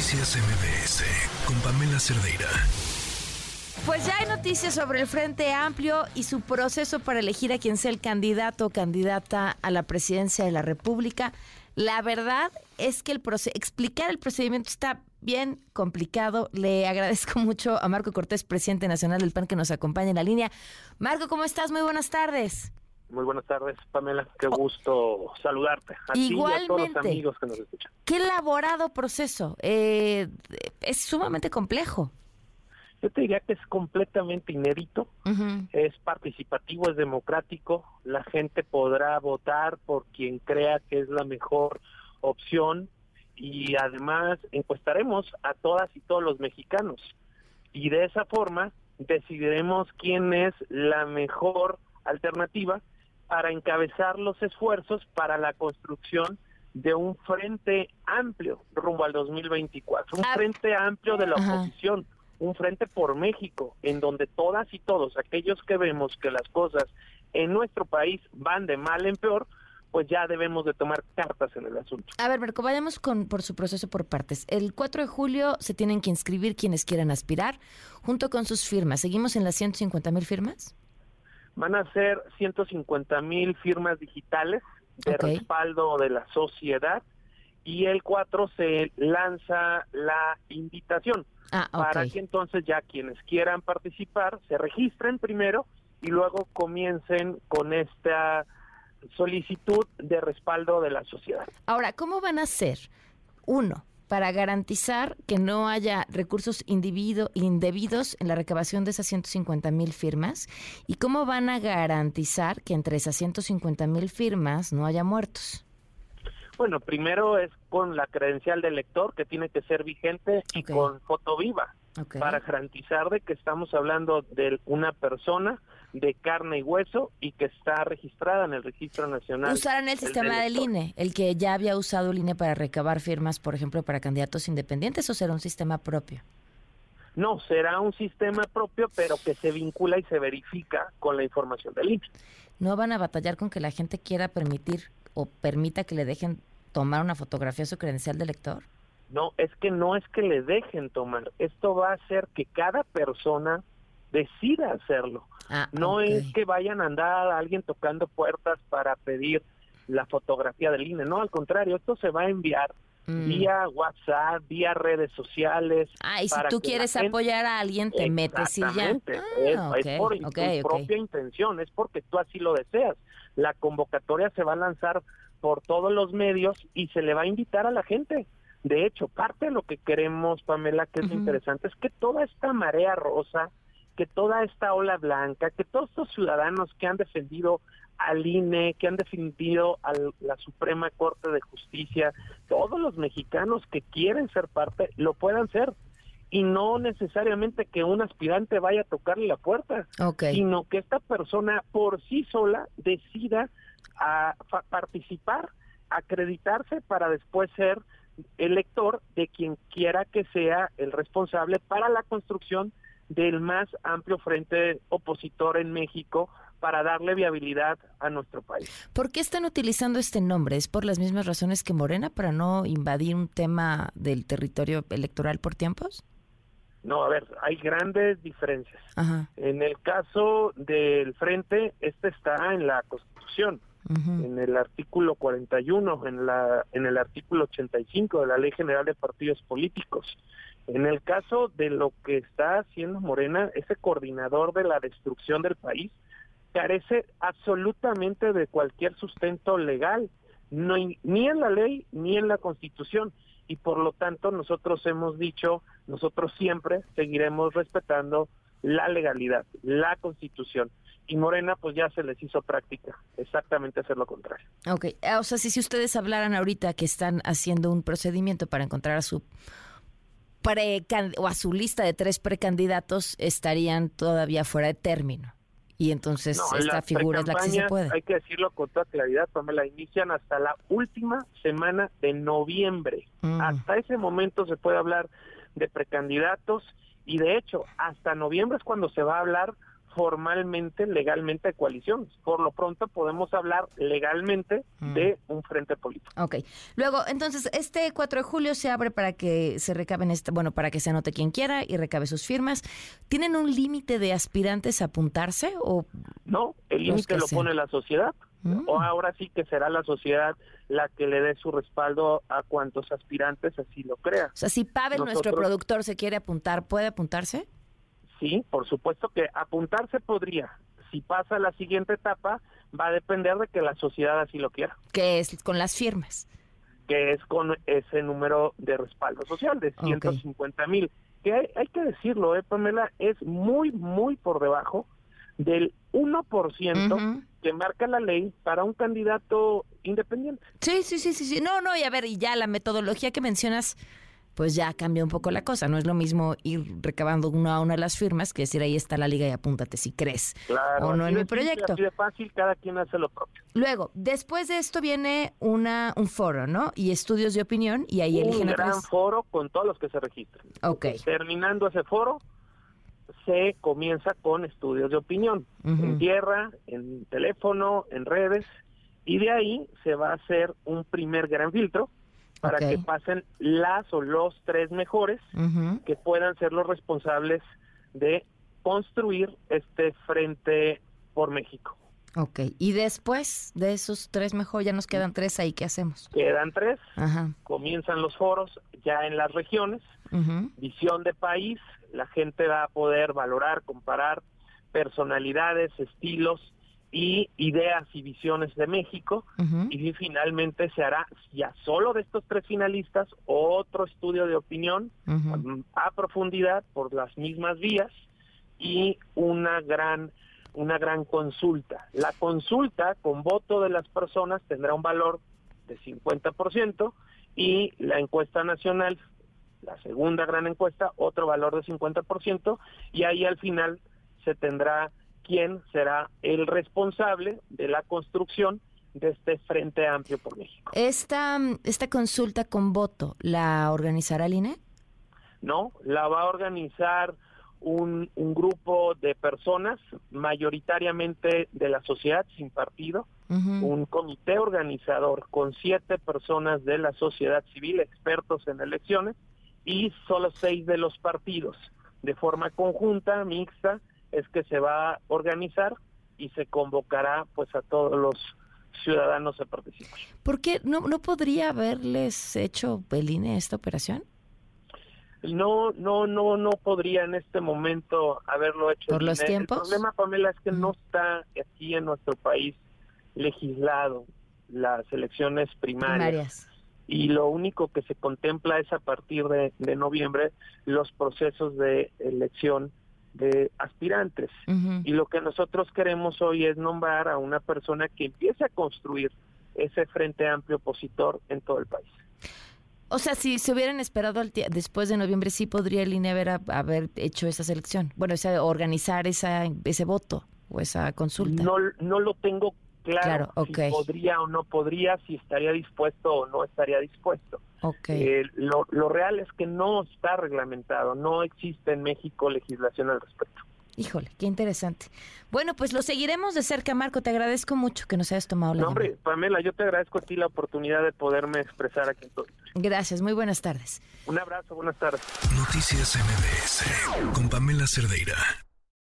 Noticias MBS con Pamela Cerdeira. Pues ya hay noticias sobre el Frente Amplio y su proceso para elegir a quien sea el candidato o candidata a la presidencia de la República. La verdad es que el explicar el procedimiento está bien complicado. Le agradezco mucho a Marco Cortés, presidente nacional del PAN, que nos acompaña en la línea. Marco, ¿cómo estás? Muy buenas tardes. Muy buenas tardes, Pamela. Qué oh. gusto saludarte. A Igualmente. Ti y a todos los amigos que nos escuchan. Qué elaborado proceso. Eh, es sumamente complejo. Yo te diría que es completamente inédito, es participativo, es democrático, la gente podrá votar por quien crea que es la mejor opción y además encuestaremos a todas y todos los mexicanos y de esa forma decidiremos quién es la mejor alternativa para encabezar los esfuerzos para la construcción de un frente amplio rumbo al 2024, un ah. frente amplio de la oposición, un frente por México, en donde todas y todos aquellos que vemos que las cosas en nuestro país van de mal en peor, pues ya debemos de tomar cartas en el asunto. A ver, Marco, vayamos con, por su proceso por partes. El 4 de julio se tienen que inscribir quienes quieran aspirar, junto con sus firmas. ¿Seguimos en las 150 mil firmas? Van a ser 150 mil firmas digitales de respaldo de la sociedad y el 4 se lanza la invitación ah, para que entonces ya quienes quieran participar se registren primero y luego comiencen con esta solicitud de respaldo de la sociedad. Ahora, ¿cómo van a ser? Uno, para garantizar que no haya recursos indebidos en la recabación de esas 150 mil firmas? ¿Y cómo van a garantizar que entre esas 150 mil firmas no haya muertos? Bueno, primero es con la credencial del lector que tiene que ser vigente y con foto viva para garantizar de que estamos hablando de una persona de carne y hueso y que está registrada en el Registro Nacional. Usarán el sistema del INE, el que ya había usado el INE para recabar firmas, por ejemplo, para candidatos independientes, o será un sistema propio? No, será un sistema propio, pero que se vincula y se verifica con la información del INE. ¿No van a batallar con que la gente quiera permitir o permita que le dejen tomar una fotografía a su credencial de lector? No, es que no es que le dejen tomar. Esto va a hacer que cada persona decida hacerlo. Ah, no es que vayan a andar a alguien tocando puertas para pedir la fotografía del INE, no, al contrario, esto se va a enviar mm. vía WhatsApp, vía redes sociales. Ah, y si tú quieres apoyar a alguien, te metes y ya. Ah, es, por tu propia intención, es porque tú así lo deseas. La convocatoria se va a lanzar por todos los medios y se le va a invitar a la gente. De hecho, parte de lo que queremos, Pamela, que es interesante, es que toda esta marea rosa que toda esta ola blanca, que todos estos ciudadanos que han defendido al INE, que han defendido a la Suprema Corte de Justicia, todos los mexicanos que quieren ser parte, lo puedan ser. Y no necesariamente que un aspirante vaya a tocarle la puerta, sino que esta persona por sí sola decida a participar, acreditarse para después ser elector de quien quiera que sea el responsable para la construcción del más amplio frente opositor en México para darle viabilidad a nuestro país. ¿Por qué están utilizando este nombre? ¿Es por las mismas razones que Morena para no invadir un tema del territorio electoral por tiempos? No, a ver, hay grandes diferencias. En el caso del frente, este está en la Constitución, en el artículo 41, en la en el artículo 85 de la Ley General de Partidos Políticos. En el caso de lo que está haciendo Morena, ese coordinador de la destrucción del país carece absolutamente de cualquier sustento legal, ni en la ley ni en la constitución. Y por lo tanto nosotros hemos dicho, nosotros siempre seguiremos respetando la legalidad, la constitución. Y Morena pues ya se les hizo práctica, exactamente hacer lo contrario. Ok, o sea, si, si ustedes hablaran ahorita que están haciendo un procedimiento para encontrar a su pre o a su lista de tres precandidatos estarían todavía fuera de término. Y entonces esta figura es la que se puede. Hay que decirlo con toda claridad, la inician hasta la última semana de noviembre. Mm. Hasta ese momento se puede hablar de precandidatos y de hecho hasta noviembre es cuando se va a hablar formalmente, legalmente de coaliciones. Por lo pronto podemos hablar legalmente mm. de un frente político. Ok. Luego, entonces, este 4 de julio se abre para que se recaben, este, bueno, para que se anote quien quiera y recabe sus firmas. ¿Tienen un límite de aspirantes a apuntarse o...? No, el límite lo pone la sociedad. Mm. O ahora sí que será la sociedad la que le dé su respaldo a cuantos aspirantes así lo crea. O sea, si Pavel, nuestro productor, se quiere apuntar, ¿puede apuntarse? Sí, por supuesto que apuntarse podría. Si pasa la siguiente etapa, va a depender de que la sociedad así lo quiera. Que es con las firmas. Que es con ese número de respaldo social de 150 mil. Que hay, que decirlo, ¿eh, Pamela, es muy, muy por debajo del 1% que marca la ley para un candidato independiente. Sí, sí, sí, sí, sí. No, no, y a ver, y ya la metodología que mencionas pues ya cambia un poco la cosa. No es lo mismo ir recabando una a una las firmas que decir ahí está la liga y apúntate si crees o no en mi proyecto. Así de fácil, cada quien hace lo propio. Luego, después de esto viene una un foro, ¿no? Y estudios de opinión y ahí eligen Un gran foro con todos los que se registran. Ok. Terminando ese foro, se comienza con estudios de opinión, en tierra, en teléfono, en redes, y de ahí se va a hacer un primer gran filtro para que pasen las o los tres mejores que puedan ser los responsables de construir este frente por México. Ok, y después de esos tres mejores, ya nos quedan tres ahí, ¿qué hacemos? Quedan tres, comienzan los foros ya en las regiones, visión de país, la gente va a poder valorar, comparar personalidades, estilos, y ideas y visiones de México y finalmente se hará ya solo de estos tres finalistas otro estudio de opinión a profundidad por las mismas vías y una gran una gran consulta. La consulta con voto de las personas tendrá un valor de 50% y la encuesta nacional, la segunda gran encuesta, otro valor de 50% y ahí al final se tendrá quién será el responsable de la construcción de este Frente Amplio por México. ¿Esta, esta consulta con voto la organizará el INE? No, la va a organizar un, un grupo de personas, mayoritariamente de la sociedad sin partido, un comité organizador con siete personas de la sociedad civil, expertos en elecciones, y solo seis de los partidos, de forma conjunta, mixta, es que se va a organizar y se convocará pues a todos los ciudadanos a participar. ¿Por qué no, no podría haberles hecho el esta operación? No, no, no, no podría en este momento haberlo hecho. ¿Por los tiempos? El problema, Pamela, es que no está aquí en nuestro país legislado las elecciones primarias. Y lo único que se contempla es a partir de, de noviembre los procesos de elección de aspirantes. Y lo que nosotros queremos hoy es nombrar a una persona que empiece a construir ese frente amplio opositor en todo el país. O sea, si se hubieran esperado después de noviembre, sí podría el INE haber, haber hecho esa selección. Bueno, esa, organizar esa, ese voto o esa consulta. No, no lo tengo claro, si podría o no podría, si estaría dispuesto o no estaría dispuesto. Okay. Eh, lo, lo real es que no está reglamentado, no existe en México legislación al respecto. Híjole, qué interesante. Bueno, pues lo seguiremos de cerca, Marco. Te agradezco mucho que nos hayas tomado la no, hombre, Pamela, yo te agradezco a ti la oportunidad de poderme expresar aquí en todo. Gracias, muy buenas tardes. Un abrazo, buenas tardes. Noticias MBS con Pamela Cerdeira.